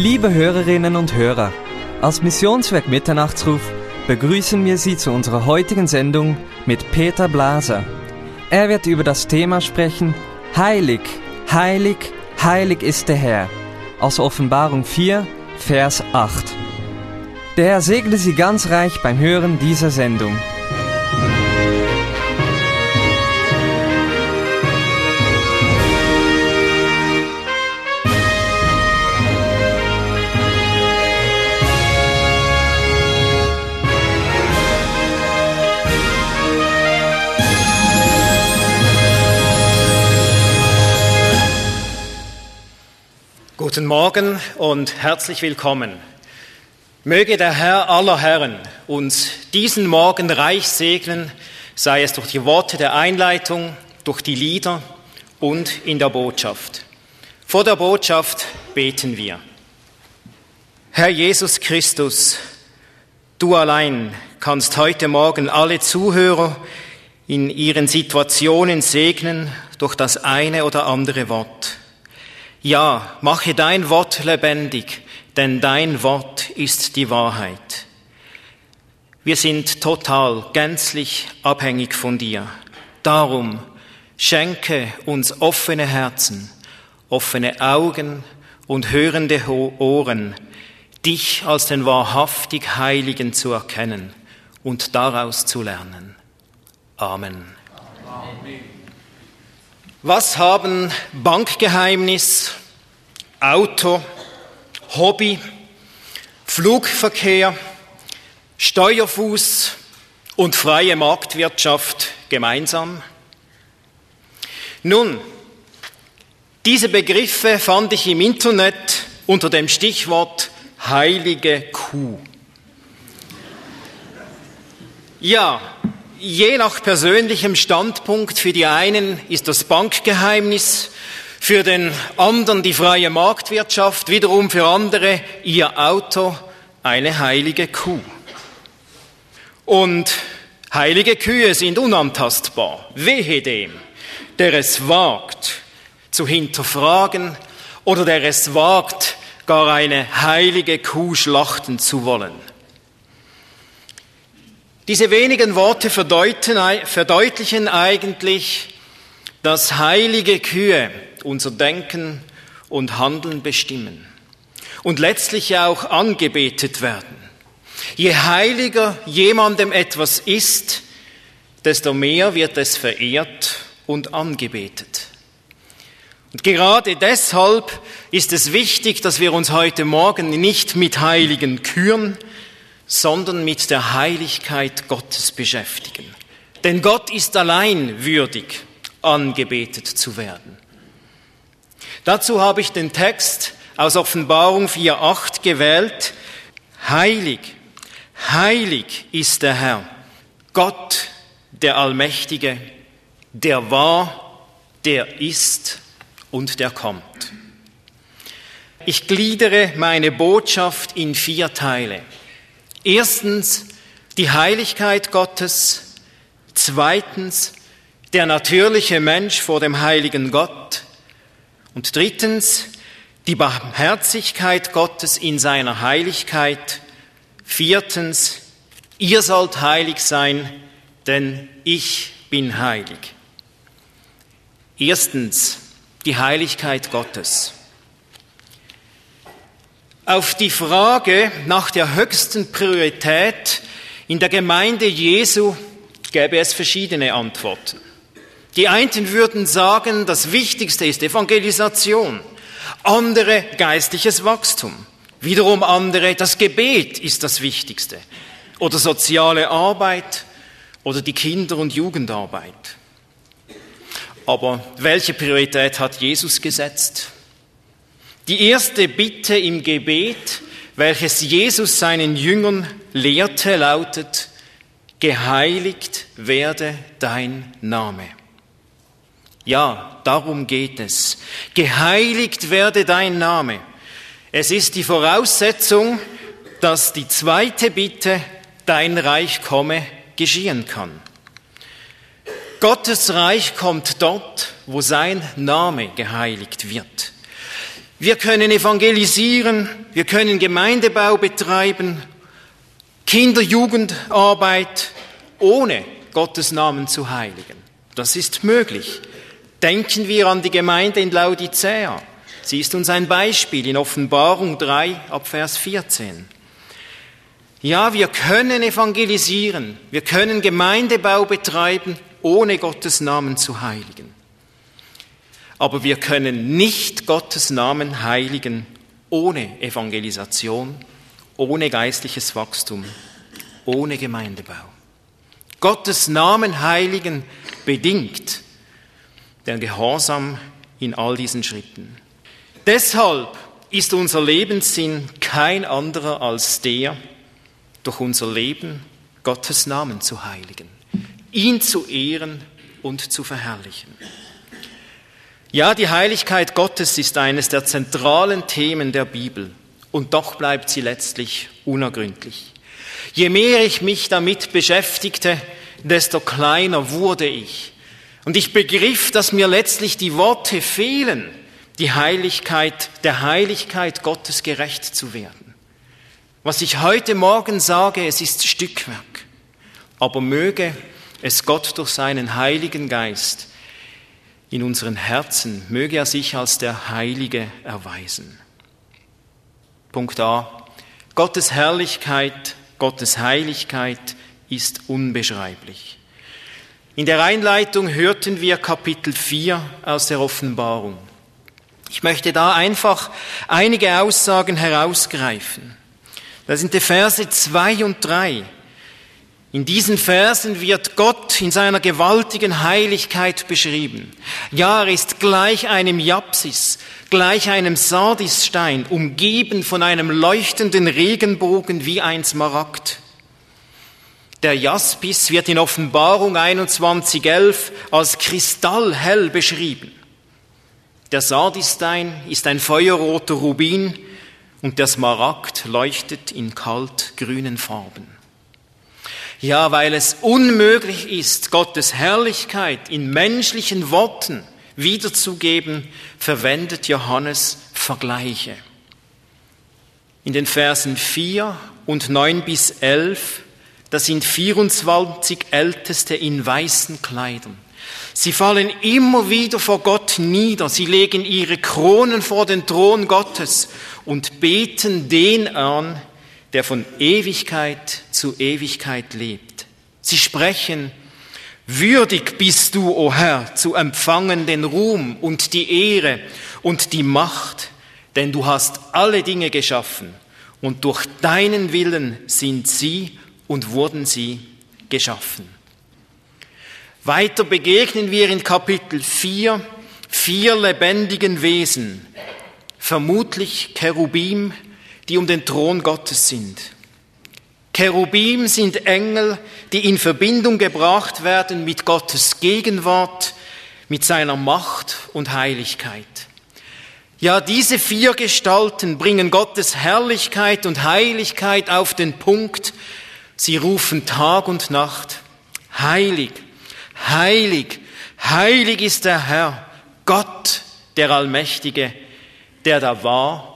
Liebe Hörerinnen und Hörer, als Missionswerk Mitternachtsruf begrüßen wir Sie zu unserer heutigen Sendung mit Peter Blaser. Er wird über das Thema sprechen, Heilig, heilig, heilig ist der Herr, aus Offenbarung 4, Vers 8. Der Herr segne Sie ganz reich beim Hören dieser Sendung. Guten Morgen und herzlich willkommen. Möge der Herr aller Herren uns diesen Morgen reich segnen, sei es durch die Worte der Einleitung, durch die Lieder und in der Botschaft. Vor der Botschaft beten wir. Herr Jesus Christus, du allein kannst heute Morgen alle Zuhörer in ihren Situationen segnen durch das eine oder andere Wort. Ja, mache dein Wort lebendig, denn dein Wort ist die Wahrheit. Wir sind total, gänzlich abhängig von dir. Darum schenke uns offene Herzen, offene Augen und hörende Ohren, dich als den wahrhaftig Heiligen zu erkennen und daraus zu lernen. Amen. Amen. Was haben Bankgeheimnis, Auto, Hobby, Flugverkehr, Steuerfuß und freie Marktwirtschaft gemeinsam? Nun, diese Begriffe fand ich im Internet unter dem Stichwort heilige Kuh. Ja, Je nach persönlichem Standpunkt, für die einen ist das Bankgeheimnis, für den anderen die freie Marktwirtschaft, wiederum für andere ihr Auto eine heilige Kuh. Und heilige Kühe sind unantastbar. Wehe dem, der es wagt zu hinterfragen oder der es wagt, gar eine heilige Kuh schlachten zu wollen. Diese wenigen Worte verdeutlichen eigentlich, dass heilige Kühe unser Denken und Handeln bestimmen und letztlich auch angebetet werden. Je heiliger jemandem etwas ist, desto mehr wird es verehrt und angebetet. Und gerade deshalb ist es wichtig, dass wir uns heute Morgen nicht mit heiligen Kühen, sondern mit der Heiligkeit Gottes beschäftigen. Denn Gott ist allein würdig, angebetet zu werden. Dazu habe ich den Text aus Offenbarung 4.8 gewählt. Heilig, heilig ist der Herr, Gott, der Allmächtige, der war, der ist und der kommt. Ich gliedere meine Botschaft in vier Teile. Erstens die Heiligkeit Gottes, zweitens der natürliche Mensch vor dem heiligen Gott und drittens die Barmherzigkeit Gottes in seiner Heiligkeit, viertens ihr sollt heilig sein, denn ich bin heilig. Erstens die Heiligkeit Gottes. Auf die Frage nach der höchsten Priorität in der Gemeinde Jesu gäbe es verschiedene Antworten. Die einen würden sagen, das Wichtigste ist Evangelisation, andere geistliches Wachstum, wiederum andere, das Gebet ist das Wichtigste oder soziale Arbeit oder die Kinder- und Jugendarbeit. Aber welche Priorität hat Jesus gesetzt? Die erste Bitte im Gebet, welches Jesus seinen Jüngern lehrte, lautet, geheiligt werde dein Name. Ja, darum geht es. Geheiligt werde dein Name. Es ist die Voraussetzung, dass die zweite Bitte, dein Reich komme, geschehen kann. Gottes Reich kommt dort, wo sein Name geheiligt wird. Wir können evangelisieren, wir können Gemeindebau betreiben, Kinder, Jugendarbeit, ohne Gottes Namen zu heiligen. Das ist möglich. Denken wir an die Gemeinde in Laodicea. Sie ist uns ein Beispiel in Offenbarung 3 ab Vers 14. Ja, wir können evangelisieren, wir können Gemeindebau betreiben, ohne Gottes Namen zu heiligen. Aber wir können nicht Gottes Namen heiligen ohne Evangelisation, ohne geistliches Wachstum, ohne Gemeindebau. Gottes Namen heiligen bedingt den Gehorsam in all diesen Schritten. Deshalb ist unser Lebenssinn kein anderer als der, durch unser Leben Gottes Namen zu heiligen, ihn zu ehren und zu verherrlichen. Ja, die Heiligkeit Gottes ist eines der zentralen Themen der Bibel und doch bleibt sie letztlich unergründlich. Je mehr ich mich damit beschäftigte, desto kleiner wurde ich. Und ich begriff, dass mir letztlich die Worte fehlen, die Heiligkeit, der Heiligkeit Gottes gerecht zu werden. Was ich heute Morgen sage, es ist Stückwerk. Aber möge es Gott durch seinen Heiligen Geist in unseren Herzen, möge er sich als der Heilige erweisen. Punkt A. Gottes Herrlichkeit, Gottes Heiligkeit ist unbeschreiblich. In der Einleitung hörten wir Kapitel 4 aus der Offenbarung. Ich möchte da einfach einige Aussagen herausgreifen. Das sind die Verse 2 und 3. In diesen Versen wird Gott in seiner gewaltigen Heiligkeit beschrieben. Ja, er ist gleich einem Japsis, gleich einem Sardisstein, umgeben von einem leuchtenden Regenbogen wie ein Smaragd. Der Jaspis wird in Offenbarung 21.11 als kristallhell beschrieben. Der Sardistein ist ein feuerroter Rubin, und der Smaragd leuchtet in kaltgrünen Farben. Ja, weil es unmöglich ist, Gottes Herrlichkeit in menschlichen Worten wiederzugeben, verwendet Johannes Vergleiche. In den Versen 4 und 9 bis 11, da sind 24 Älteste in weißen Kleidern. Sie fallen immer wieder vor Gott nieder, sie legen ihre Kronen vor den Thron Gottes und beten den an, der von Ewigkeit zu Ewigkeit lebt. Sie sprechen, würdig bist du, o oh Herr, zu empfangen den Ruhm und die Ehre und die Macht, denn du hast alle Dinge geschaffen und durch deinen Willen sind sie und wurden sie geschaffen. Weiter begegnen wir in Kapitel 4 vier lebendigen Wesen, vermutlich Cherubim, die um den Thron Gottes sind. Cherubim sind Engel, die in Verbindung gebracht werden mit Gottes Gegenwart, mit seiner Macht und Heiligkeit. Ja, diese vier Gestalten bringen Gottes Herrlichkeit und Heiligkeit auf den Punkt. Sie rufen Tag und Nacht, heilig, heilig, heilig ist der Herr, Gott, der Allmächtige, der da war,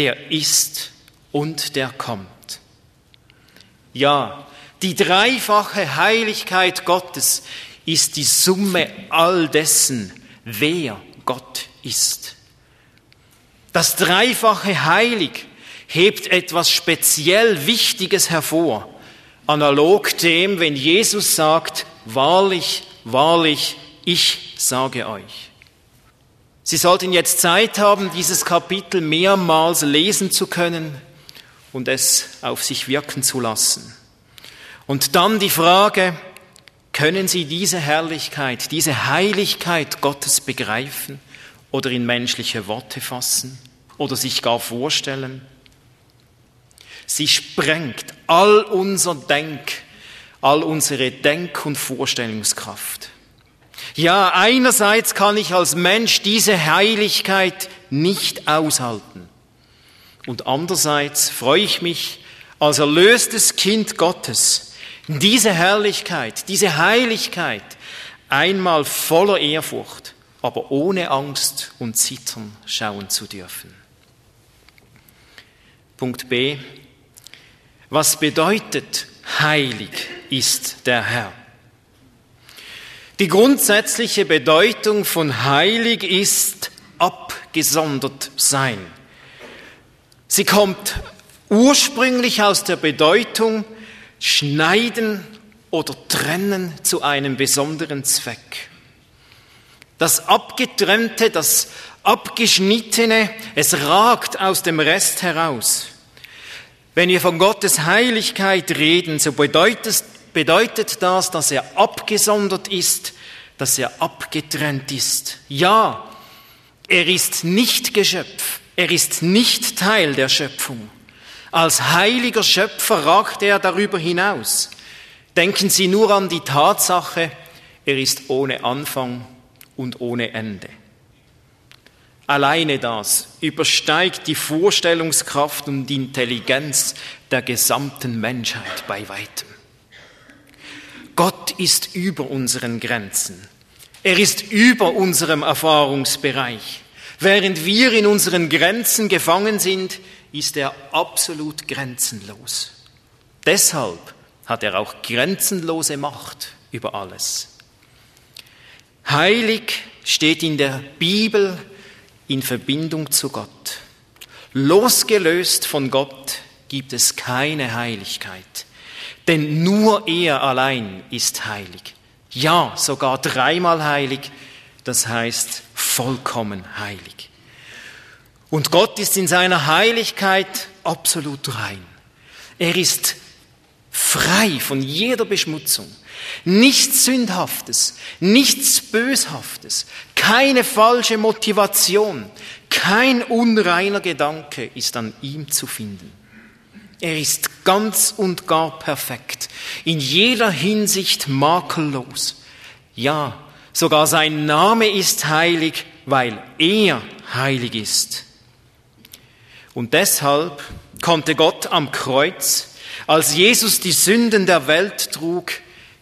der ist und der kommt. Ja, die dreifache Heiligkeit Gottes ist die Summe all dessen, wer Gott ist. Das dreifache Heilig hebt etwas speziell Wichtiges hervor, analog dem, wenn Jesus sagt, wahrlich, wahrlich, ich sage euch. Sie sollten jetzt Zeit haben, dieses Kapitel mehrmals lesen zu können und es auf sich wirken zu lassen. Und dann die Frage, können Sie diese Herrlichkeit, diese Heiligkeit Gottes begreifen oder in menschliche Worte fassen oder sich gar vorstellen? Sie sprengt all unser Denk, all unsere Denk- und Vorstellungskraft. Ja, einerseits kann ich als Mensch diese Heiligkeit nicht aushalten. Und andererseits freue ich mich als erlöstes Kind Gottes, diese Herrlichkeit, diese Heiligkeit einmal voller Ehrfurcht, aber ohne Angst und Zittern schauen zu dürfen. Punkt B. Was bedeutet heilig ist der Herr? Die grundsätzliche Bedeutung von heilig ist abgesondert sein. Sie kommt ursprünglich aus der Bedeutung schneiden oder trennen zu einem besonderen Zweck. Das Abgetrennte, das Abgeschnittene, es ragt aus dem Rest heraus. Wenn wir von Gottes Heiligkeit reden, so bedeutet, bedeutet das, dass er abgesondert ist, dass er abgetrennt ist. Ja, er ist nicht Geschöpf, er ist nicht Teil der Schöpfung. Als heiliger Schöpfer ragt er darüber hinaus. Denken Sie nur an die Tatsache, er ist ohne Anfang und ohne Ende. Alleine das übersteigt die Vorstellungskraft und Intelligenz der gesamten Menschheit bei weitem. Gott ist über unseren Grenzen. Er ist über unserem Erfahrungsbereich. Während wir in unseren Grenzen gefangen sind, ist er absolut grenzenlos. Deshalb hat er auch grenzenlose Macht über alles. Heilig steht in der Bibel in Verbindung zu Gott. Losgelöst von Gott gibt es keine Heiligkeit, denn nur er allein ist heilig. Ja, sogar dreimal heilig, das heißt vollkommen heilig. Und Gott ist in seiner Heiligkeit absolut rein. Er ist frei von jeder Beschmutzung. Nichts Sündhaftes, nichts Böshaftes, keine falsche Motivation, kein unreiner Gedanke ist an ihm zu finden. Er ist ganz und gar perfekt, in jeder Hinsicht makellos. Ja, sogar sein Name ist heilig, weil er heilig ist. Und deshalb konnte Gott am Kreuz, als Jesus die Sünden der Welt trug,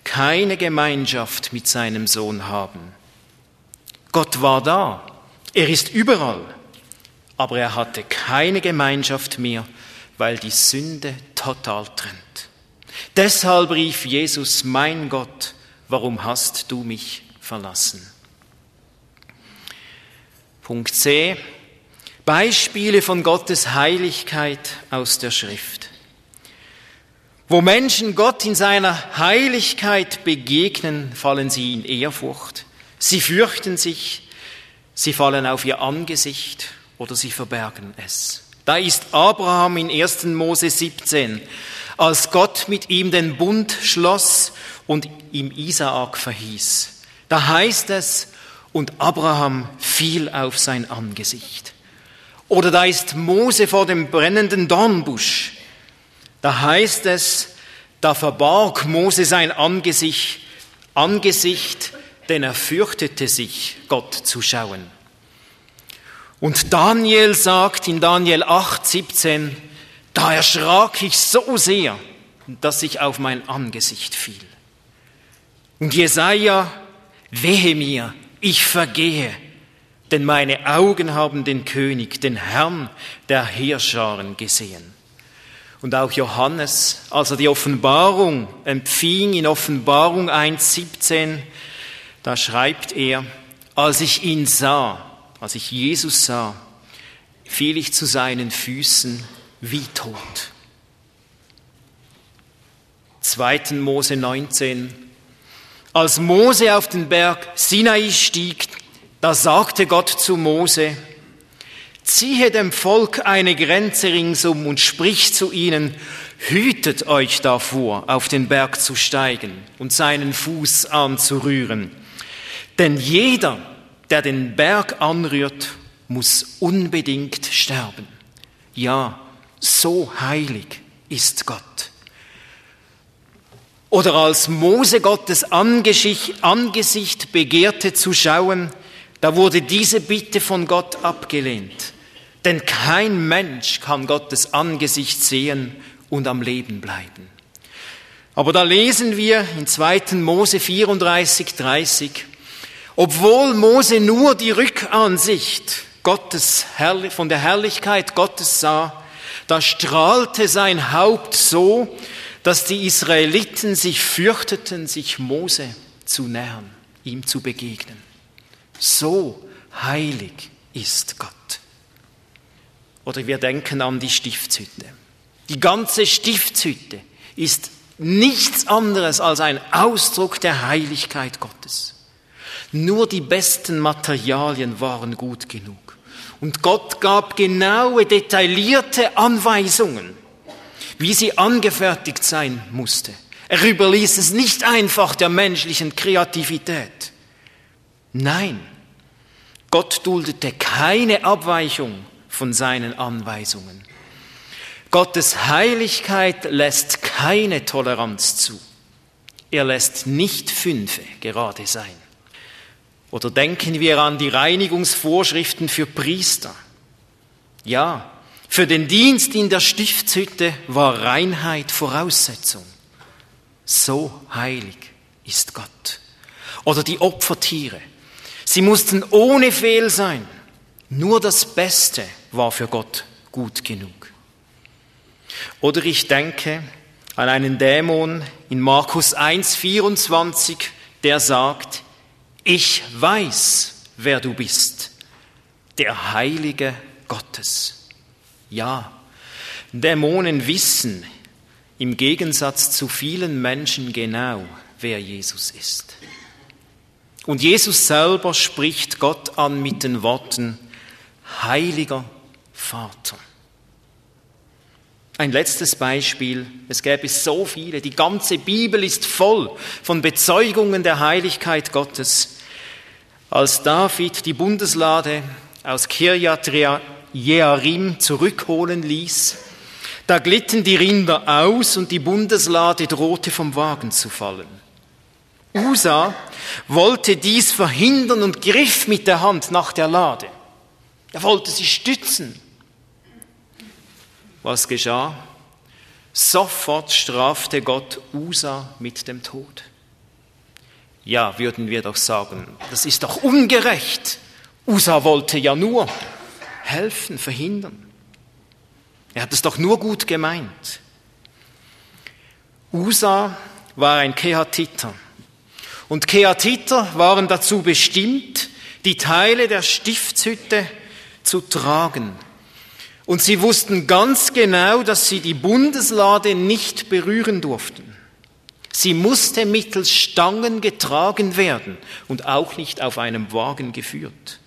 keine Gemeinschaft mit seinem Sohn haben. Gott war da, er ist überall, aber er hatte keine Gemeinschaft mehr, weil die Sünde total trennt. Deshalb rief Jesus, mein Gott, warum hast du mich verlassen? Punkt C. Beispiele von Gottes Heiligkeit aus der Schrift. Wo Menschen Gott in seiner Heiligkeit begegnen, fallen sie in Ehrfurcht. Sie fürchten sich, sie fallen auf ihr Angesicht oder sie verbergen es. Da ist Abraham in 1. Mose 17, als Gott mit ihm den Bund schloss und ihm Isaak verhieß. Da heißt es, und Abraham fiel auf sein Angesicht. Oder da ist Mose vor dem brennenden Dornbusch. Da heißt es, da verbarg Mose sein Angesicht, Angesicht, denn er fürchtete sich, Gott zu schauen. Und Daniel sagt in Daniel 8, 17, da erschrak ich so sehr, dass ich auf mein Angesicht fiel. Und Jesaja, wehe mir, ich vergehe, denn meine Augen haben den König, den Herrn der Heerscharen gesehen. Und auch Johannes, als er die Offenbarung empfing in Offenbarung 1.17, da schreibt er, als ich ihn sah, als ich Jesus sah, fiel ich zu seinen Füßen wie tot. 2. Mose 19. Als Mose auf den Berg Sinai stieg, da sagte Gott zu Mose, ziehe dem Volk eine Grenze ringsum und sprich zu ihnen, hütet euch davor, auf den Berg zu steigen und seinen Fuß anzurühren. Denn jeder, der den Berg anrührt, muss unbedingt sterben. Ja, so heilig ist Gott. Oder als Mose Gottes Angesicht begehrte zu schauen, da wurde diese Bitte von Gott abgelehnt. Denn kein Mensch kann Gottes Angesicht sehen und am Leben bleiben. Aber da lesen wir in 2. Mose 34, 30, obwohl Mose nur die Rückansicht Gottes, von der Herrlichkeit Gottes sah, da strahlte sein Haupt so, dass die Israeliten sich fürchteten, sich Mose zu nähern, ihm zu begegnen. So heilig ist Gott. Oder wir denken an die Stiftshütte. Die ganze Stiftshütte ist nichts anderes als ein Ausdruck der Heiligkeit Gottes. Nur die besten Materialien waren gut genug. Und Gott gab genaue, detaillierte Anweisungen, wie sie angefertigt sein musste. Er überließ es nicht einfach der menschlichen Kreativität. Nein, Gott duldete keine Abweichung von seinen Anweisungen. Gottes Heiligkeit lässt keine Toleranz zu. Er lässt nicht Fünfe gerade sein. Oder denken wir an die Reinigungsvorschriften für Priester. Ja, für den Dienst in der Stiftshütte war Reinheit Voraussetzung. So heilig ist Gott. Oder die Opfertiere. Sie mussten ohne Fehl sein. Nur das Beste war für Gott gut genug. Oder ich denke an einen Dämon in Markus 1,24, der sagt, ich weiß, wer du bist, der Heilige Gottes. Ja, Dämonen wissen im Gegensatz zu vielen Menschen genau, wer Jesus ist. Und Jesus selber spricht Gott an mit den Worten, Heiliger Vater. Ein letztes Beispiel. Es gäbe so viele. Die ganze Bibel ist voll von Bezeugungen der Heiligkeit Gottes. Als David die Bundeslade aus Kirjat Jearim zurückholen ließ, da glitten die Rinder aus und die Bundeslade drohte vom Wagen zu fallen. Usa wollte dies verhindern und griff mit der Hand nach der Lade. Er wollte sie stützen. Was geschah? Sofort strafte Gott Usa mit dem Tod. Ja, würden wir doch sagen, das ist doch ungerecht. Usa wollte ja nur helfen, verhindern. Er hat es doch nur gut gemeint. Usa war ein Kehatiter. Und Kehatiter waren dazu bestimmt, die Teile der Stiftshütte zu tragen. Und sie wussten ganz genau, dass sie die Bundeslade nicht berühren durften. Sie musste mittels Stangen getragen werden und auch nicht auf einem Wagen geführt.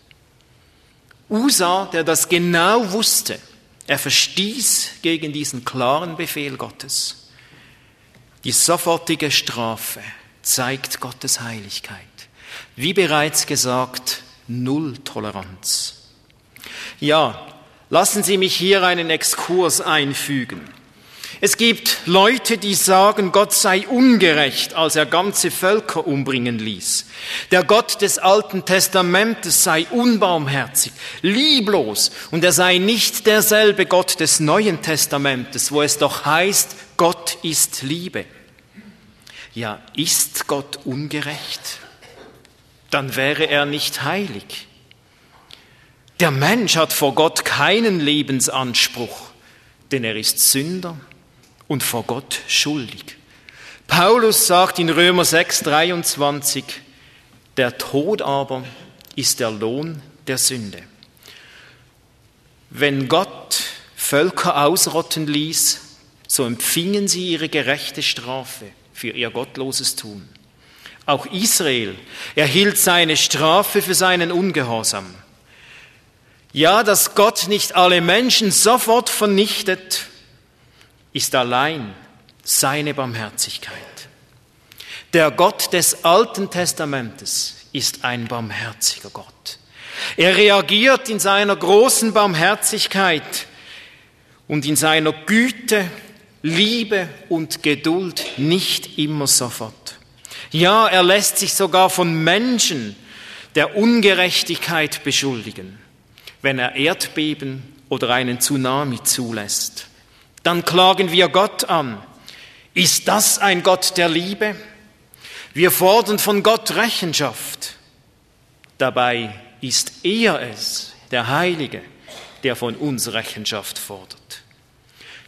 Usa, der das genau wusste, er verstieß gegen diesen klaren Befehl Gottes. Die sofortige Strafe zeigt Gottes Heiligkeit. Wie bereits gesagt, Null Toleranz. Ja, lassen Sie mich hier einen Exkurs einfügen. Es gibt Leute, die sagen, Gott sei ungerecht, als er ganze Völker umbringen ließ. Der Gott des Alten Testamentes sei unbarmherzig, lieblos und er sei nicht derselbe Gott des Neuen Testamentes, wo es doch heißt, Gott ist Liebe. Ja, ist Gott ungerecht? Dann wäre er nicht heilig. Der Mensch hat vor Gott keinen Lebensanspruch, denn er ist Sünder und vor Gott schuldig. Paulus sagt in Römer 6, 23, der Tod aber ist der Lohn der Sünde. Wenn Gott Völker ausrotten ließ, so empfingen sie ihre gerechte Strafe für ihr gottloses Tun. Auch Israel erhielt seine Strafe für seinen Ungehorsam. Ja, dass Gott nicht alle Menschen sofort vernichtet, ist allein seine Barmherzigkeit. Der Gott des Alten Testamentes ist ein barmherziger Gott. Er reagiert in seiner großen Barmherzigkeit und in seiner Güte, Liebe und Geduld nicht immer sofort. Ja, er lässt sich sogar von Menschen der Ungerechtigkeit beschuldigen wenn er Erdbeben oder einen Tsunami zulässt. Dann klagen wir Gott an. Ist das ein Gott der Liebe? Wir fordern von Gott Rechenschaft. Dabei ist er es, der Heilige, der von uns Rechenschaft fordert.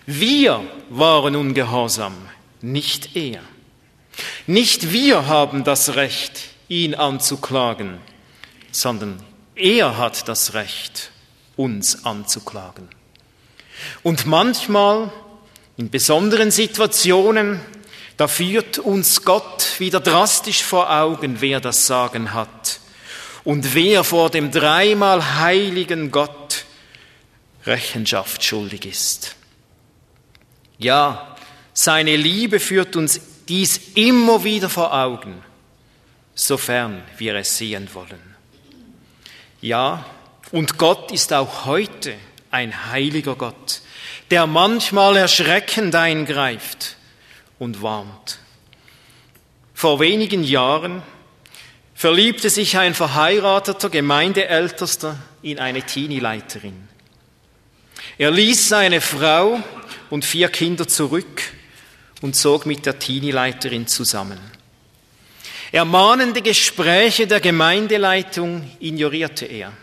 Wir waren ungehorsam, nicht er. Nicht wir haben das Recht, ihn anzuklagen, sondern er hat das Recht, uns anzuklagen. Und manchmal, in besonderen Situationen, da führt uns Gott wieder drastisch vor Augen, wer das Sagen hat und wer vor dem dreimal heiligen Gott Rechenschaft schuldig ist. Ja, seine Liebe führt uns dies immer wieder vor Augen, sofern wir es sehen wollen. Ja, und Gott ist auch heute ein heiliger Gott, der manchmal erschreckend eingreift und warnt. Vor wenigen Jahren verliebte sich ein verheirateter Gemeindeältester in eine Teenie-Leiterin. Er ließ seine Frau und vier Kinder zurück und zog mit der Teenie-Leiterin zusammen. Ermahnende Gespräche der Gemeindeleitung ignorierte er.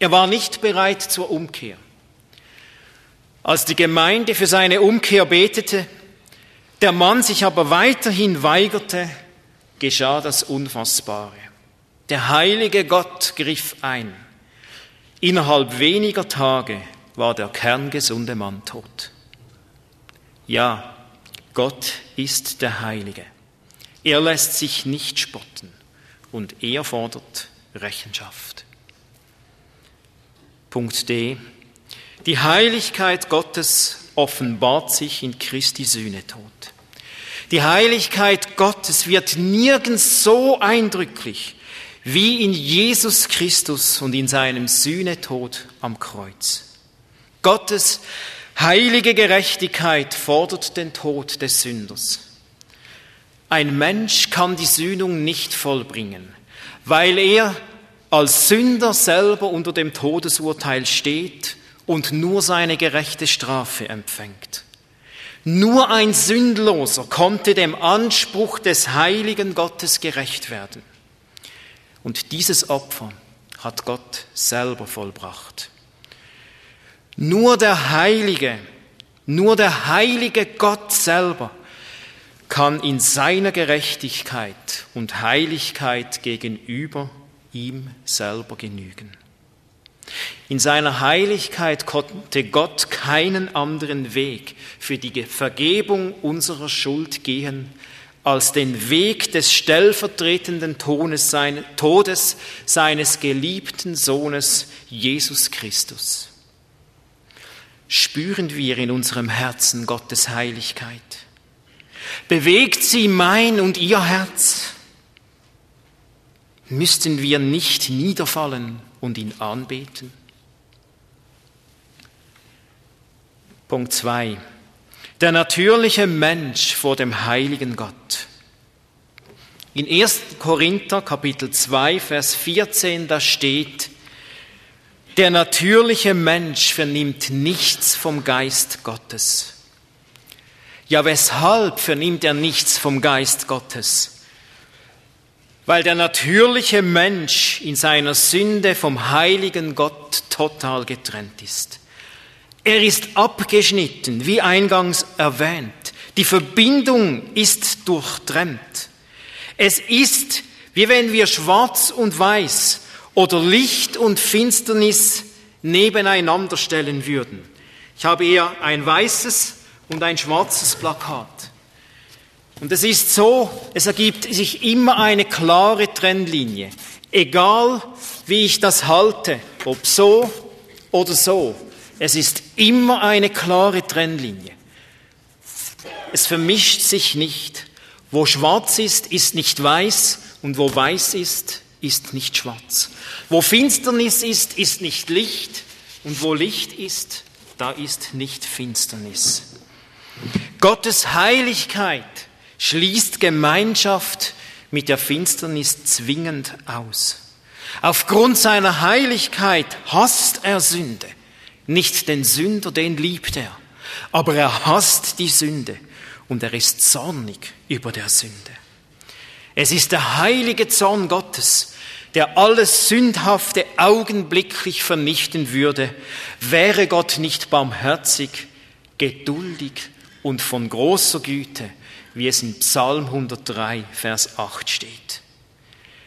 Er war nicht bereit zur Umkehr. Als die Gemeinde für seine Umkehr betete, der Mann sich aber weiterhin weigerte, geschah das Unfassbare. Der heilige Gott griff ein. Innerhalb weniger Tage war der kerngesunde Mann tot. Ja, Gott ist der Heilige. Er lässt sich nicht spotten und er fordert Rechenschaft. Punkt D. Die Heiligkeit Gottes offenbart sich in Christi Sühnetod. Die Heiligkeit Gottes wird nirgends so eindrücklich wie in Jesus Christus und in seinem Sühnetod am Kreuz. Gottes heilige Gerechtigkeit fordert den Tod des Sünders. Ein Mensch kann die Sühnung nicht vollbringen, weil er als Sünder selber unter dem Todesurteil steht und nur seine gerechte Strafe empfängt. Nur ein Sündloser konnte dem Anspruch des heiligen Gottes gerecht werden. Und dieses Opfer hat Gott selber vollbracht. Nur der Heilige, nur der heilige Gott selber kann in seiner Gerechtigkeit und Heiligkeit gegenüber ihm selber genügen. In seiner Heiligkeit konnte Gott keinen anderen Weg für die Vergebung unserer Schuld gehen, als den Weg des stellvertretenden Todes seines geliebten Sohnes Jesus Christus. Spüren wir in unserem Herzen Gottes Heiligkeit? Bewegt sie mein und ihr Herz? Müssten wir nicht niederfallen und ihn anbeten? Punkt 2. Der natürliche Mensch vor dem heiligen Gott. In 1. Korinther Kapitel 2, Vers 14, da steht, der natürliche Mensch vernimmt nichts vom Geist Gottes. Ja, weshalb vernimmt er nichts vom Geist Gottes? Weil der natürliche Mensch in seiner Sünde vom heiligen Gott total getrennt ist. Er ist abgeschnitten, wie eingangs erwähnt. Die Verbindung ist durchtrennt. Es ist, wie wenn wir schwarz und weiß oder Licht und Finsternis nebeneinander stellen würden. Ich habe hier ein weißes und ein schwarzes Plakat. Und es ist so, es ergibt sich immer eine klare Trennlinie. Egal wie ich das halte, ob so oder so, es ist immer eine klare Trennlinie. Es vermischt sich nicht. Wo schwarz ist, ist nicht weiß und wo weiß ist, ist nicht schwarz. Wo Finsternis ist, ist nicht Licht und wo Licht ist, da ist nicht Finsternis. Gottes Heiligkeit schließt Gemeinschaft mit der Finsternis zwingend aus. Aufgrund seiner Heiligkeit hasst er Sünde. Nicht den Sünder, den liebt er, aber er hasst die Sünde und er ist zornig über der Sünde. Es ist der heilige Zorn Gottes, der alles Sündhafte augenblicklich vernichten würde, wäre Gott nicht barmherzig, geduldig und von großer Güte, wie es in Psalm 103, Vers 8 steht.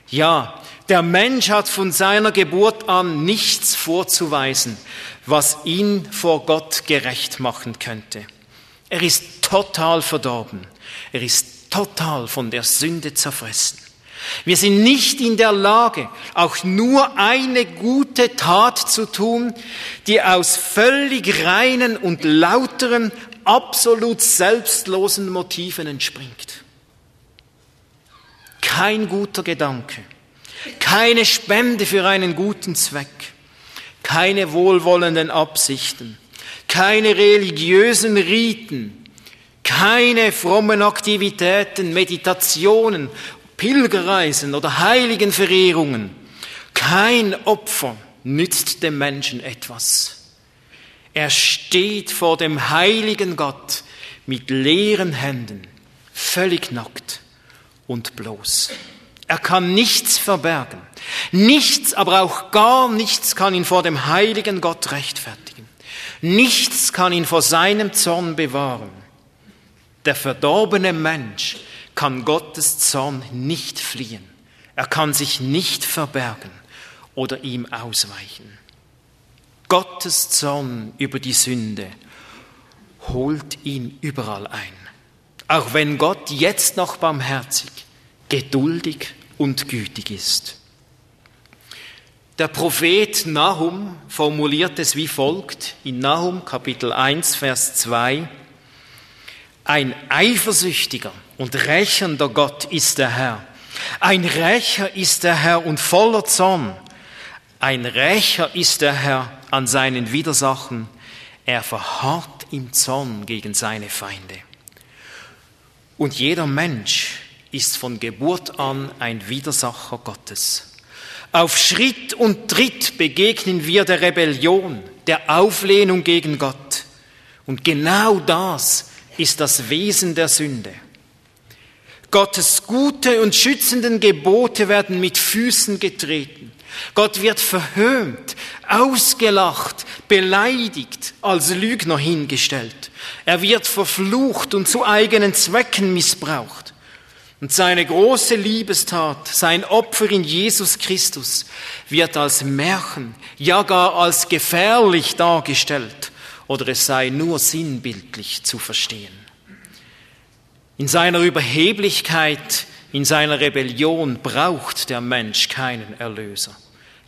Ja, der Mensch hat von seiner Geburt an nichts vorzuweisen, was ihn vor Gott gerecht machen könnte. Er ist total verdorben. Er ist total von der Sünde zerfressen. Wir sind nicht in der Lage, auch nur eine gute Tat zu tun, die aus völlig reinen und lauteren, absolut selbstlosen Motiven entspringt. Kein guter Gedanke, keine Spende für einen guten Zweck, keine wohlwollenden Absichten, keine religiösen Riten, keine frommen Aktivitäten, Meditationen, Pilgerreisen oder Heiligenverehrungen. Kein Opfer nützt dem Menschen etwas. Er steht vor dem heiligen Gott mit leeren Händen, völlig nackt und bloß. Er kann nichts verbergen. Nichts, aber auch gar nichts kann ihn vor dem heiligen Gott rechtfertigen. Nichts kann ihn vor seinem Zorn bewahren. Der verdorbene Mensch kann Gottes Zorn nicht fliehen. Er kann sich nicht verbergen oder ihm ausweichen. Gottes Zorn über die Sünde holt ihn überall ein. Auch wenn Gott jetzt noch barmherzig, geduldig und gütig ist. Der Prophet Nahum formuliert es wie folgt in Nahum Kapitel 1, Vers 2. Ein eifersüchtiger und rächender Gott ist der Herr. Ein Rächer ist der Herr und voller Zorn. Ein Rächer ist der Herr an seinen Widersachen. Er verharrt im Zorn gegen seine Feinde. Und jeder Mensch ist von Geburt an ein Widersacher Gottes. Auf Schritt und Tritt begegnen wir der Rebellion, der Auflehnung gegen Gott. Und genau das ist das Wesen der Sünde. Gottes gute und schützenden Gebote werden mit Füßen getreten. Gott wird verhöhnt, ausgelacht, beleidigt, als Lügner hingestellt. Er wird verflucht und zu eigenen Zwecken missbraucht. Und seine große Liebestat, sein Opfer in Jesus Christus, wird als Märchen, ja gar als gefährlich dargestellt, oder es sei nur sinnbildlich zu verstehen. In seiner Überheblichkeit, in seiner Rebellion braucht der Mensch keinen Erlöser.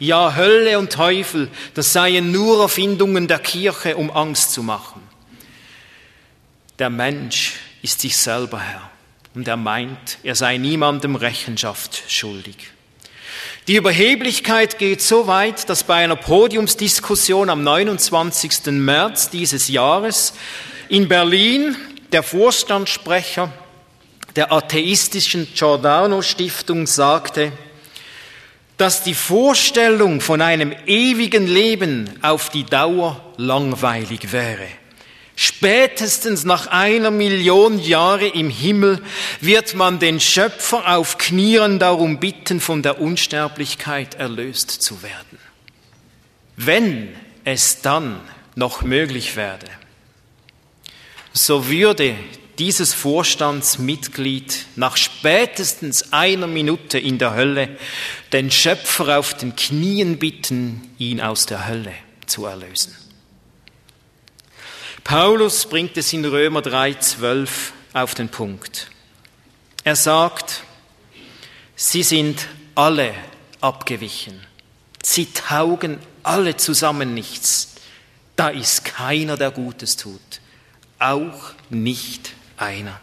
Ja, Hölle und Teufel, das seien nur Erfindungen der Kirche, um Angst zu machen. Der Mensch ist sich selber Herr und er meint, er sei niemandem Rechenschaft schuldig. Die Überheblichkeit geht so weit, dass bei einer Podiumsdiskussion am 29. März dieses Jahres in Berlin der Vorstandssprecher der atheistischen Giordano Stiftung sagte, dass die Vorstellung von einem ewigen Leben auf die Dauer langweilig wäre. Spätestens nach einer Million Jahre im Himmel wird man den Schöpfer auf Knieren darum bitten, von der Unsterblichkeit erlöst zu werden. Wenn es dann noch möglich werde, so würde dieses Vorstandsmitglied nach spätestens einer Minute in der Hölle den Schöpfer auf den Knien bitten, ihn aus der Hölle zu erlösen. Paulus bringt es in Römer 3,12 auf den Punkt. Er sagt, sie sind alle abgewichen. Sie taugen alle zusammen nichts. Da ist keiner, der Gutes tut. Auch nicht einer.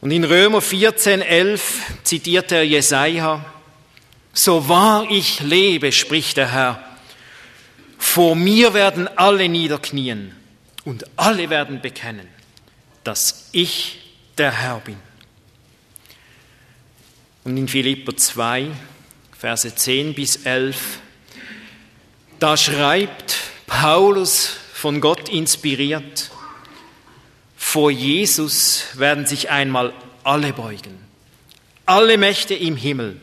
Und in Römer 14,11 zitiert er Jesaja, so wahr ich lebe, spricht der Herr, vor mir werden alle niederknien und alle werden bekennen, dass ich der Herr bin. Und in Philipper 2, Verse 10 bis 11, da schreibt Paulus von Gott inspiriert, vor Jesus werden sich einmal alle beugen, alle Mächte im Himmel,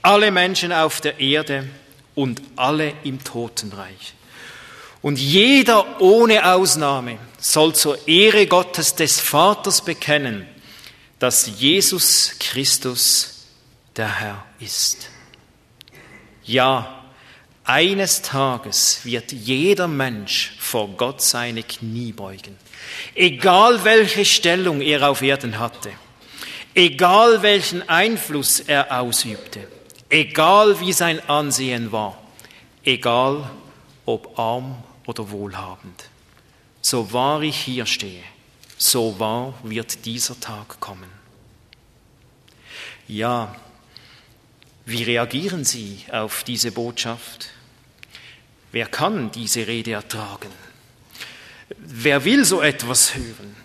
alle Menschen auf der Erde und alle im Totenreich. Und jeder ohne Ausnahme soll zur Ehre Gottes des Vaters bekennen, dass Jesus Christus der Herr ist. Ja, eines Tages wird jeder Mensch vor Gott seine Knie beugen, egal welche Stellung er auf Erden hatte, egal welchen Einfluss er ausübte, egal wie sein Ansehen war, egal ob arm oder wohlhabend. So wahr ich hier stehe, so wahr wird dieser Tag kommen. Ja, wie reagieren Sie auf diese Botschaft? Wer kann diese Rede ertragen? Wer will so etwas hören?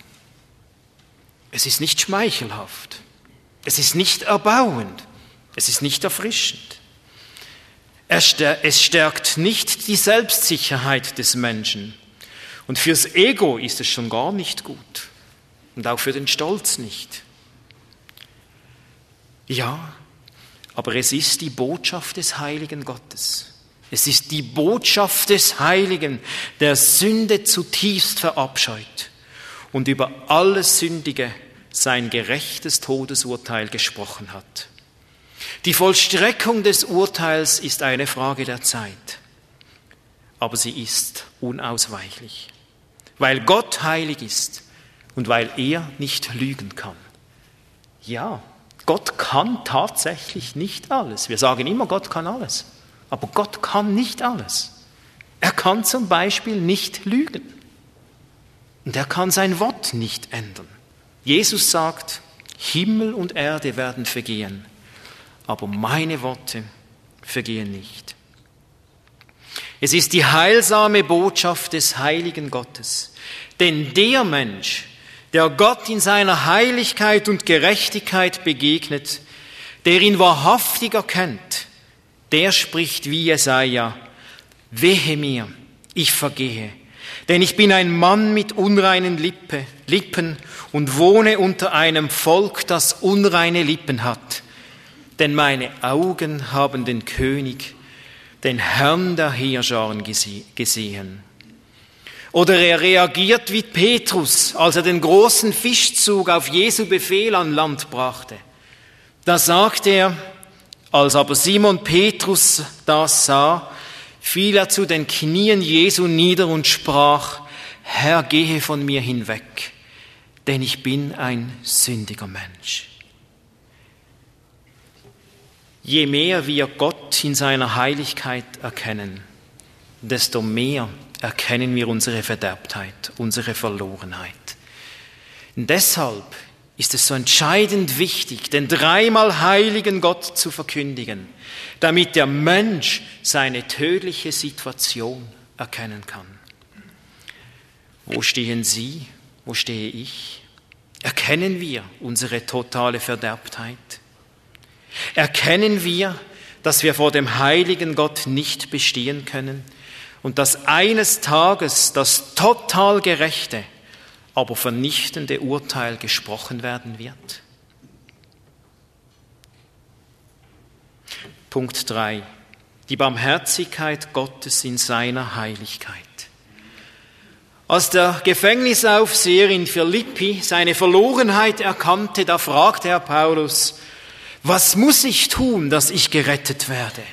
Es ist nicht schmeichelhaft. Es ist nicht erbauend. Es ist nicht erfrischend. Es stärkt nicht die Selbstsicherheit des Menschen. Und fürs Ego ist es schon gar nicht gut. Und auch für den Stolz nicht. Ja, aber es ist die Botschaft des heiligen Gottes. Es ist die Botschaft des Heiligen, der Sünde zutiefst verabscheut und über alles Sündige sein gerechtes Todesurteil gesprochen hat. Die Vollstreckung des Urteils ist eine Frage der Zeit, aber sie ist unausweichlich, weil Gott heilig ist und weil er nicht lügen kann. Ja, Gott kann tatsächlich nicht alles. Wir sagen immer, Gott kann alles, aber Gott kann nicht alles. Er kann zum Beispiel nicht lügen und er kann sein Wort nicht ändern. Jesus sagt, Himmel und Erde werden vergehen, aber meine Worte vergehen nicht. Es ist die heilsame Botschaft des heiligen Gottes. Denn der Mensch, der Gott in seiner Heiligkeit und Gerechtigkeit begegnet, der ihn wahrhaftig erkennt, der spricht wie Jesaja, wehe mir, ich vergehe, denn ich bin ein Mann mit unreinen Lippe, Lippen und wohne unter einem Volk, das unreine Lippen hat denn meine Augen haben den König, den Herrn der Heerscharen gesehen. Oder er reagiert wie Petrus, als er den großen Fischzug auf Jesu Befehl an Land brachte. Da sagt er, als aber Simon Petrus das sah, fiel er zu den Knien Jesu nieder und sprach, Herr, gehe von mir hinweg, denn ich bin ein sündiger Mensch. Je mehr wir Gott in seiner Heiligkeit erkennen, desto mehr erkennen wir unsere Verderbtheit, unsere Verlorenheit. Und deshalb ist es so entscheidend wichtig, den dreimal heiligen Gott zu verkündigen, damit der Mensch seine tödliche Situation erkennen kann. Wo stehen Sie? Wo stehe ich? Erkennen wir unsere totale Verderbtheit? Erkennen wir, dass wir vor dem heiligen Gott nicht bestehen können und dass eines Tages das total gerechte, aber vernichtende Urteil gesprochen werden wird? Punkt 3. Die Barmherzigkeit Gottes in seiner Heiligkeit. Als der Gefängnisaufseher in Philippi seine Verlorenheit erkannte, da fragte er Paulus, was muss ich tun, dass ich gerettet werde?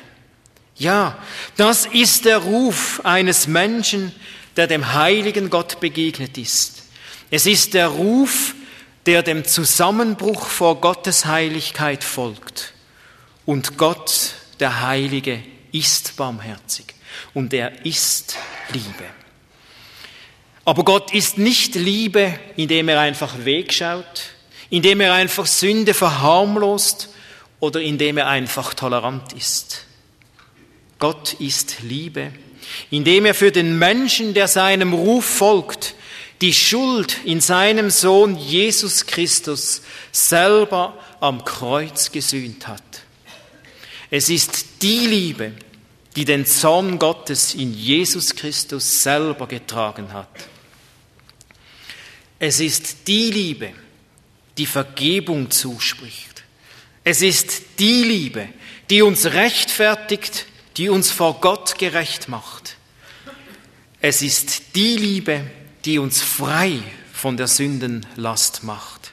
Ja, das ist der Ruf eines Menschen, der dem heiligen Gott begegnet ist. Es ist der Ruf, der dem Zusammenbruch vor Gottes Heiligkeit folgt. Und Gott, der Heilige, ist barmherzig und er ist Liebe. Aber Gott ist nicht Liebe, indem er einfach wegschaut, indem er einfach Sünde verharmlost oder indem er einfach tolerant ist. Gott ist Liebe, indem er für den Menschen, der seinem Ruf folgt, die Schuld in seinem Sohn Jesus Christus selber am Kreuz gesühnt hat. Es ist die Liebe, die den Zorn Gottes in Jesus Christus selber getragen hat. Es ist die Liebe, die Vergebung zuspricht. Es ist die Liebe, die uns rechtfertigt, die uns vor Gott gerecht macht. Es ist die Liebe, die uns frei von der Sündenlast macht.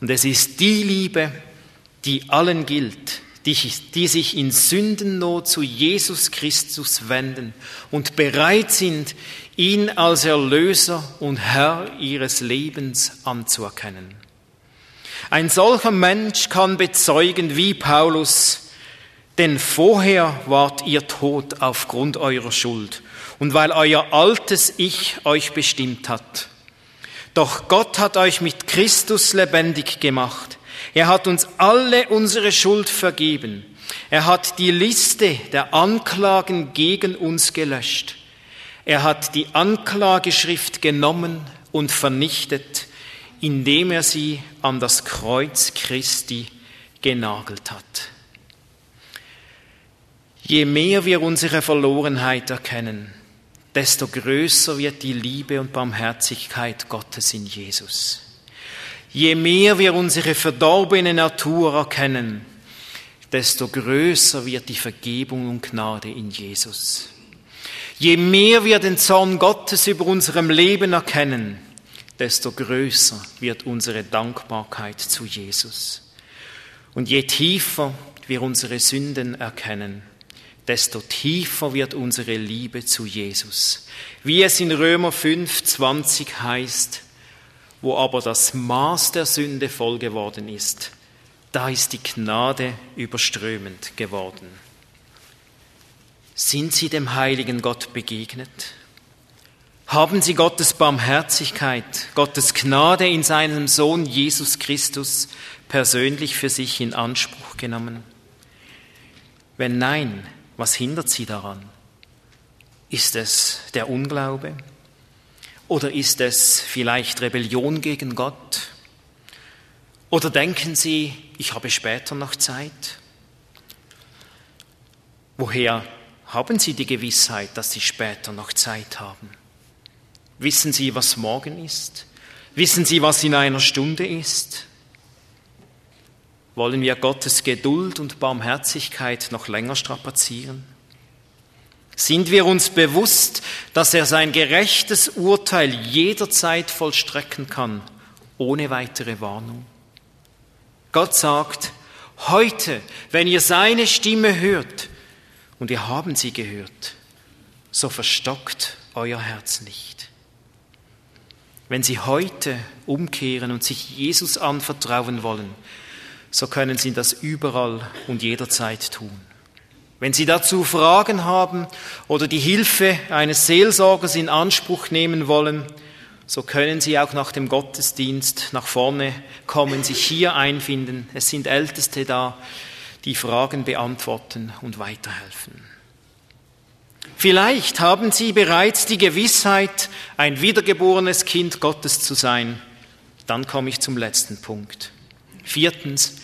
Und es ist die Liebe, die allen gilt, die, die sich in Sündennot zu Jesus Christus wenden und bereit sind, ihn als Erlöser und Herr ihres Lebens anzuerkennen. Ein solcher Mensch kann bezeugen wie Paulus, denn vorher wart ihr tot aufgrund eurer Schuld und weil euer altes Ich euch bestimmt hat. Doch Gott hat euch mit Christus lebendig gemacht. Er hat uns alle unsere Schuld vergeben. Er hat die Liste der Anklagen gegen uns gelöscht. Er hat die Anklageschrift genommen und vernichtet, indem er sie an das Kreuz Christi genagelt hat. Je mehr wir unsere Verlorenheit erkennen, desto größer wird die Liebe und Barmherzigkeit Gottes in Jesus. Je mehr wir unsere verdorbene Natur erkennen, desto größer wird die Vergebung und Gnade in Jesus. Je mehr wir den Zorn Gottes über unserem Leben erkennen, desto größer wird unsere Dankbarkeit zu Jesus. Und je tiefer wir unsere Sünden erkennen, desto tiefer wird unsere Liebe zu Jesus. Wie es in Römer 5, 20 heißt, wo aber das Maß der Sünde voll geworden ist, da ist die Gnade überströmend geworden. Sind Sie dem heiligen Gott begegnet? Haben Sie Gottes Barmherzigkeit, Gottes Gnade in seinem Sohn Jesus Christus persönlich für sich in Anspruch genommen? Wenn nein, was hindert Sie daran? Ist es der Unglaube? Oder ist es vielleicht Rebellion gegen Gott? Oder denken Sie, ich habe später noch Zeit? Woher haben Sie die Gewissheit, dass Sie später noch Zeit haben? Wissen Sie, was morgen ist? Wissen Sie, was in einer Stunde ist? Wollen wir Gottes Geduld und Barmherzigkeit noch länger strapazieren? Sind wir uns bewusst, dass er sein gerechtes Urteil jederzeit vollstrecken kann, ohne weitere Warnung? Gott sagt, heute, wenn ihr seine Stimme hört, und ihr haben sie gehört, so verstockt euer Herz nicht. Wenn sie heute umkehren und sich Jesus anvertrauen wollen, so können sie das überall und jederzeit tun. Wenn Sie dazu Fragen haben oder die Hilfe eines Seelsorgers in Anspruch nehmen wollen, so können Sie auch nach dem Gottesdienst nach vorne kommen, sich hier einfinden. Es sind Älteste da, die Fragen beantworten und weiterhelfen. Vielleicht haben Sie bereits die Gewissheit, ein wiedergeborenes Kind Gottes zu sein. Dann komme ich zum letzten Punkt. Viertens,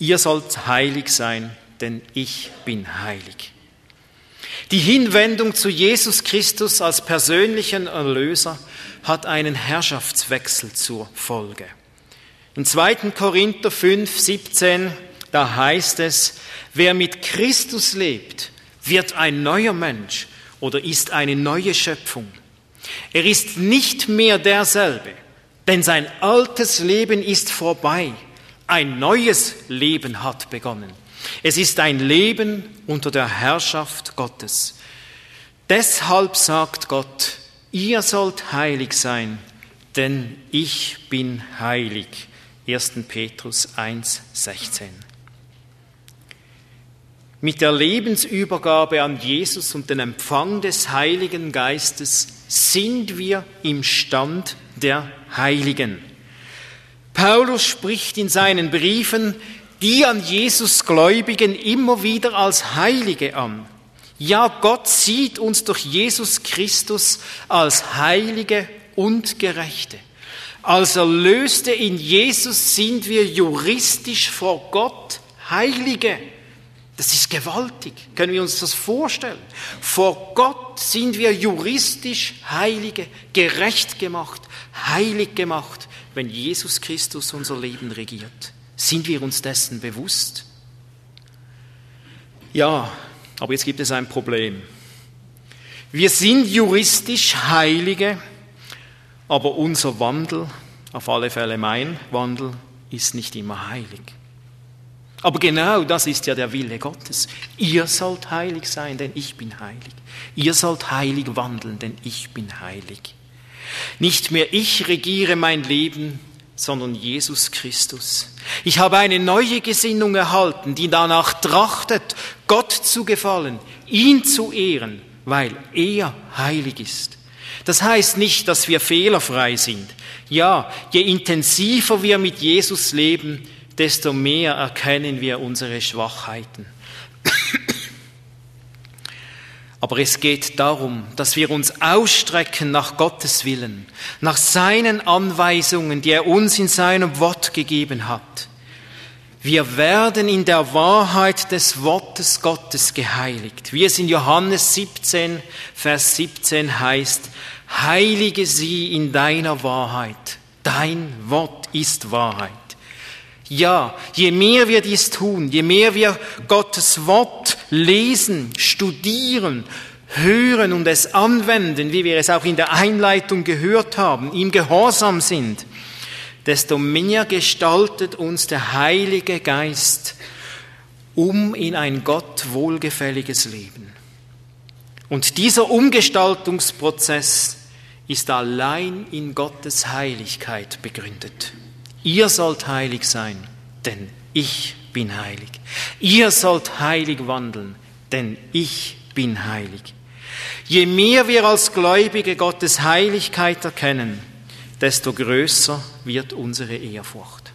ihr sollt heilig sein, denn ich bin heilig. Die Hinwendung zu Jesus Christus als persönlichen Erlöser hat einen Herrschaftswechsel zur Folge. In 2. Korinther 5, 17, da heißt es, wer mit Christus lebt, wird ein neuer Mensch oder ist eine neue Schöpfung. Er ist nicht mehr derselbe, denn sein altes Leben ist vorbei. Ein neues Leben hat begonnen. Es ist ein Leben unter der Herrschaft Gottes. Deshalb sagt Gott, ihr sollt heilig sein, denn ich bin heilig. 1. Petrus 1, 16. Mit der Lebensübergabe an Jesus und dem Empfang des Heiligen Geistes sind wir im Stand der Heiligen. Paulus spricht in seinen Briefen die an Jesus Gläubigen immer wieder als Heilige an. Ja, Gott sieht uns durch Jesus Christus als Heilige und Gerechte. Als Erlöste in Jesus sind wir juristisch vor Gott Heilige. Das ist gewaltig. Können wir uns das vorstellen? Vor Gott sind wir juristisch Heilige, gerecht gemacht, heilig gemacht, wenn Jesus Christus unser Leben regiert. Sind wir uns dessen bewusst? Ja, aber jetzt gibt es ein Problem. Wir sind juristisch Heilige, aber unser Wandel, auf alle Fälle mein Wandel, ist nicht immer heilig. Aber genau das ist ja der Wille Gottes. Ihr sollt heilig sein, denn ich bin heilig. Ihr sollt heilig wandeln, denn ich bin heilig. Nicht mehr ich regiere mein Leben, sondern Jesus Christus. Ich habe eine neue Gesinnung erhalten, die danach trachtet, Gott zu gefallen, ihn zu ehren, weil er heilig ist. Das heißt nicht, dass wir fehlerfrei sind. Ja, je intensiver wir mit Jesus leben, desto mehr erkennen wir unsere Schwachheiten. Aber es geht darum, dass wir uns ausstrecken nach Gottes Willen, nach seinen Anweisungen, die er uns in seinem Wort gegeben hat. Wir werden in der Wahrheit des Wortes Gottes geheiligt. Wie es in Johannes 17, Vers 17 heißt, heilige sie in deiner Wahrheit. Dein Wort ist Wahrheit. Ja, je mehr wir dies tun, je mehr wir Gottes Wort lesen, studieren, hören und es anwenden, wie wir es auch in der Einleitung gehört haben, ihm gehorsam sind, desto mehr gestaltet uns der Heilige Geist um in ein Gott wohlgefälliges Leben. Und dieser Umgestaltungsprozess ist allein in Gottes Heiligkeit begründet. Ihr sollt heilig sein, denn ich bin heilig. Ihr sollt heilig wandeln, denn ich bin heilig. Je mehr wir als Gläubige Gottes Heiligkeit erkennen, desto größer wird unsere Ehrfurcht.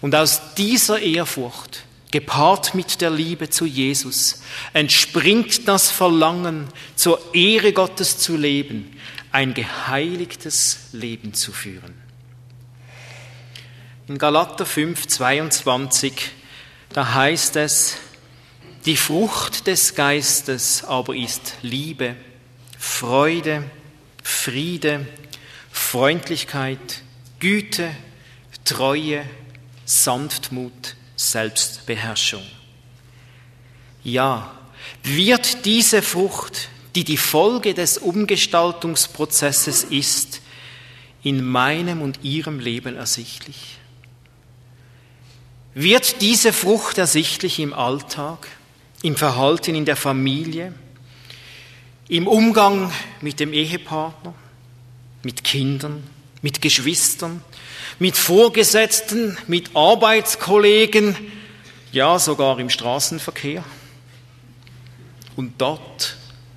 Und aus dieser Ehrfurcht, gepaart mit der Liebe zu Jesus, entspringt das Verlangen, zur Ehre Gottes zu leben, ein geheiligtes Leben zu führen. In Galater 5, 22, da heißt es, die Frucht des Geistes aber ist Liebe, Freude, Friede, Freundlichkeit, Güte, Treue, Sanftmut, Selbstbeherrschung. Ja, wird diese Frucht, die die Folge des Umgestaltungsprozesses ist, in meinem und Ihrem Leben ersichtlich? Wird diese Frucht ersichtlich im Alltag, im Verhalten in der Familie, im Umgang mit dem Ehepartner, mit Kindern, mit Geschwistern, mit Vorgesetzten, mit Arbeitskollegen, ja sogar im Straßenverkehr und dort,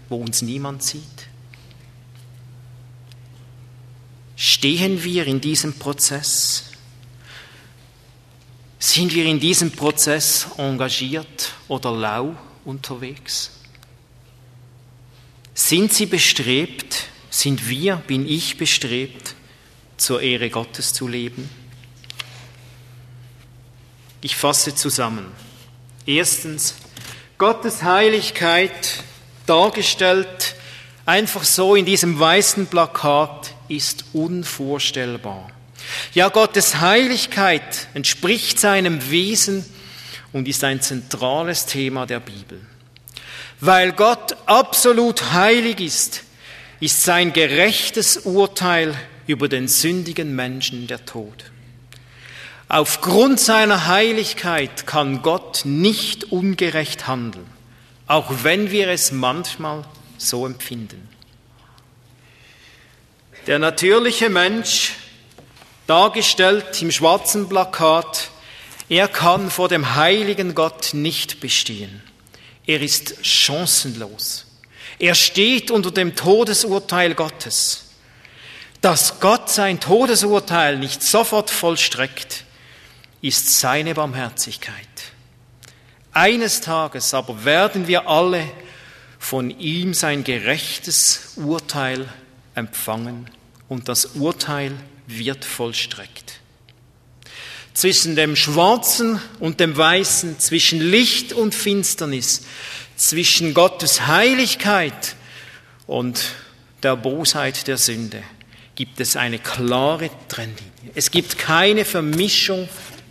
wo uns niemand sieht? Stehen wir in diesem Prozess? Sind wir in diesem Prozess engagiert oder lau unterwegs? Sind Sie bestrebt, sind wir, bin ich bestrebt, zur Ehre Gottes zu leben? Ich fasse zusammen. Erstens, Gottes Heiligkeit dargestellt, einfach so in diesem weißen Plakat, ist unvorstellbar. Ja, Gottes Heiligkeit entspricht seinem Wesen und ist ein zentrales Thema der Bibel. Weil Gott absolut heilig ist, ist sein gerechtes Urteil über den sündigen Menschen der Tod. Aufgrund seiner Heiligkeit kann Gott nicht ungerecht handeln, auch wenn wir es manchmal so empfinden. Der natürliche Mensch dargestellt im schwarzen Plakat, er kann vor dem heiligen Gott nicht bestehen. Er ist chancenlos. Er steht unter dem Todesurteil Gottes. Dass Gott sein Todesurteil nicht sofort vollstreckt, ist seine Barmherzigkeit. Eines Tages aber werden wir alle von ihm sein gerechtes Urteil empfangen und das Urteil wird vollstreckt. Zwischen dem Schwarzen und dem Weißen, zwischen Licht und Finsternis, zwischen Gottes Heiligkeit und der Bosheit der Sünde gibt es eine klare Trennlinie. Es gibt keine Vermischung,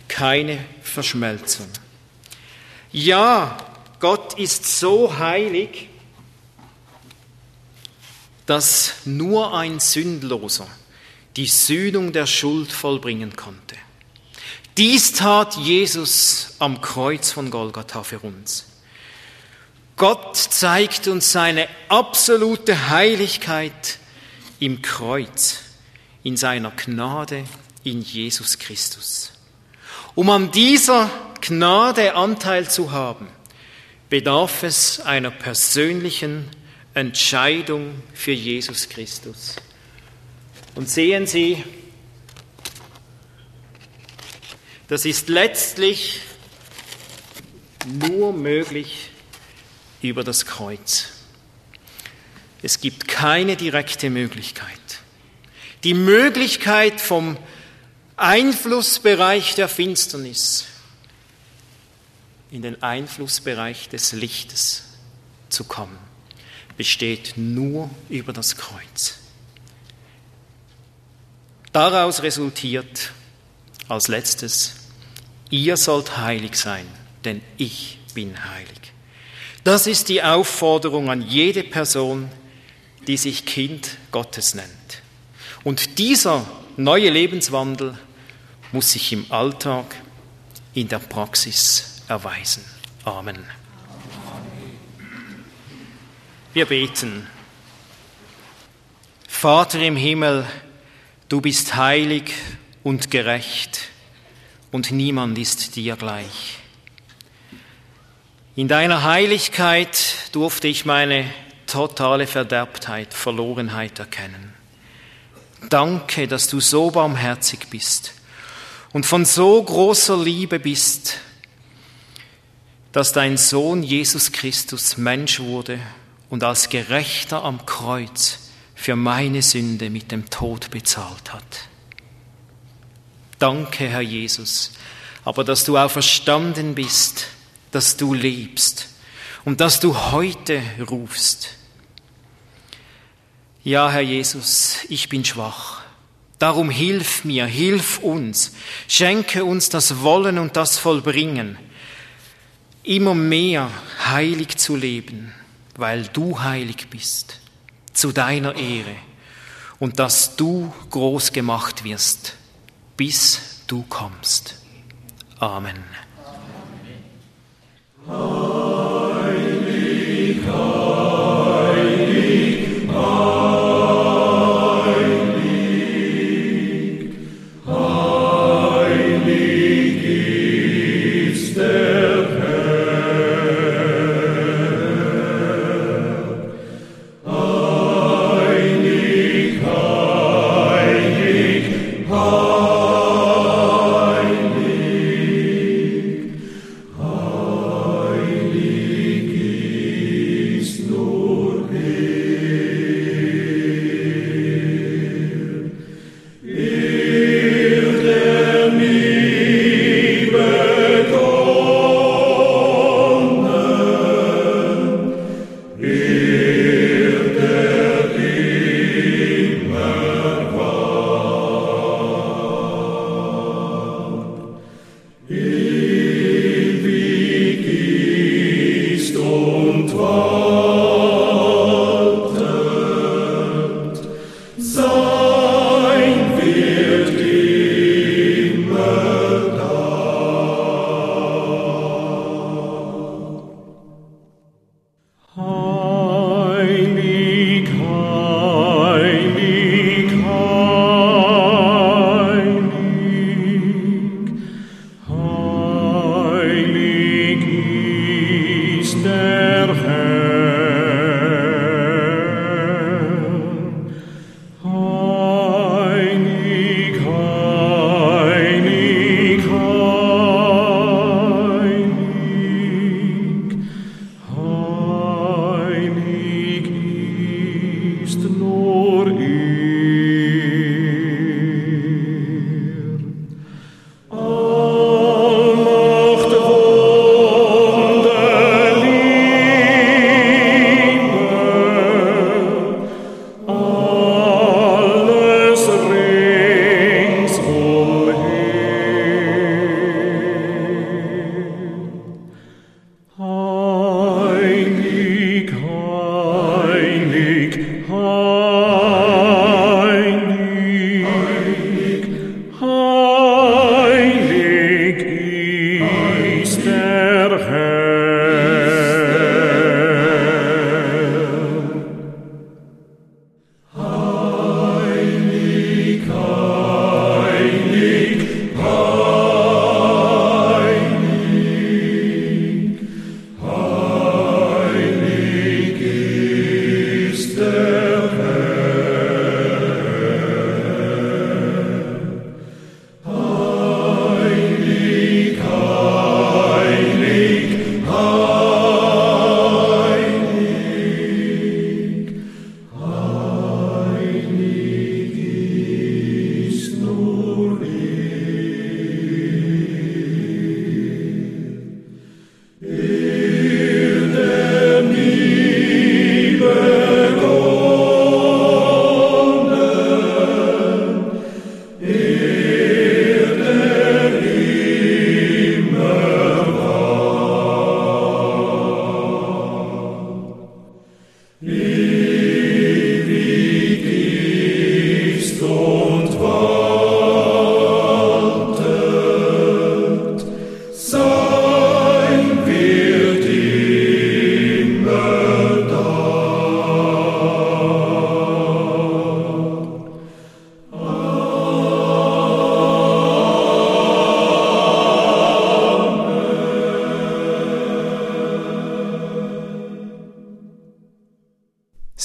keine Verschmelzung. Ja, Gott ist so heilig, dass nur ein Sündloser die Sühnung der Schuld vollbringen konnte. Dies tat Jesus am Kreuz von Golgatha für uns. Gott zeigt uns seine absolute Heiligkeit im Kreuz, in seiner Gnade in Jesus Christus. Um an dieser Gnade Anteil zu haben, bedarf es einer persönlichen Entscheidung für Jesus Christus. Und sehen Sie, das ist letztlich nur möglich über das Kreuz. Es gibt keine direkte Möglichkeit. Die Möglichkeit vom Einflussbereich der Finsternis in den Einflussbereich des Lichtes zu kommen, besteht nur über das Kreuz. Daraus resultiert als letztes, ihr sollt heilig sein, denn ich bin heilig. Das ist die Aufforderung an jede Person, die sich Kind Gottes nennt. Und dieser neue Lebenswandel muss sich im Alltag, in der Praxis erweisen. Amen. Wir beten. Vater im Himmel, du bist heilig und gerecht und niemand ist dir gleich. In deiner Heiligkeit durfte ich meine totale Verderbtheit, Verlorenheit erkennen. Danke, dass du so barmherzig bist und von so großer Liebe bist, dass dein Sohn Jesus Christus Mensch wurde und als Gerechter am Kreuz für meine Sünde mit dem Tod bezahlt hat. Danke, Herr Jesus, aber dass du auferstanden bist, dass du lebst und dass du heute rufst. Ja, Herr Jesus, ich bin schwach. Darum hilf mir, hilf uns, schenke uns das Wollen und das Vollbringen, immer mehr heilig zu leben, weil du heilig bist, zu deiner Ehre und dass du groß gemacht wirst, bis du kommst. Amen. Heilig,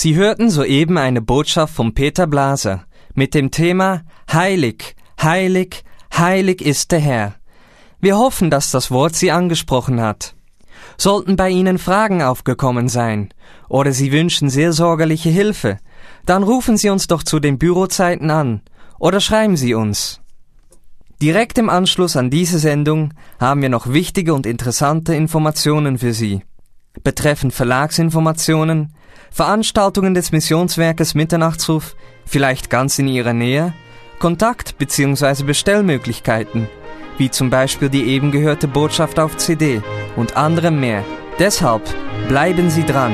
Sie hörten soeben eine Botschaft von Peter Blaser mit dem Thema Heilig, heilig, heilig ist der Herr. Wir hoffen, dass das Wort Sie angesprochen hat. Sollten bei Ihnen Fragen aufgekommen sein oder Sie wünschen seelsorgerliche Hilfe, dann rufen Sie uns doch zu den Bürozeiten an oder schreiben Sie uns. Direkt im Anschluss an diese Sendung haben wir noch wichtige und interessante Informationen für Sie. Betreffend Verlagsinformationen, Veranstaltungen des Missionswerkes Mitternachtsruf, vielleicht ganz in Ihrer Nähe, Kontakt- bzw. Bestellmöglichkeiten, wie zum Beispiel die eben gehörte Botschaft auf CD und anderem mehr. Deshalb bleiben Sie dran.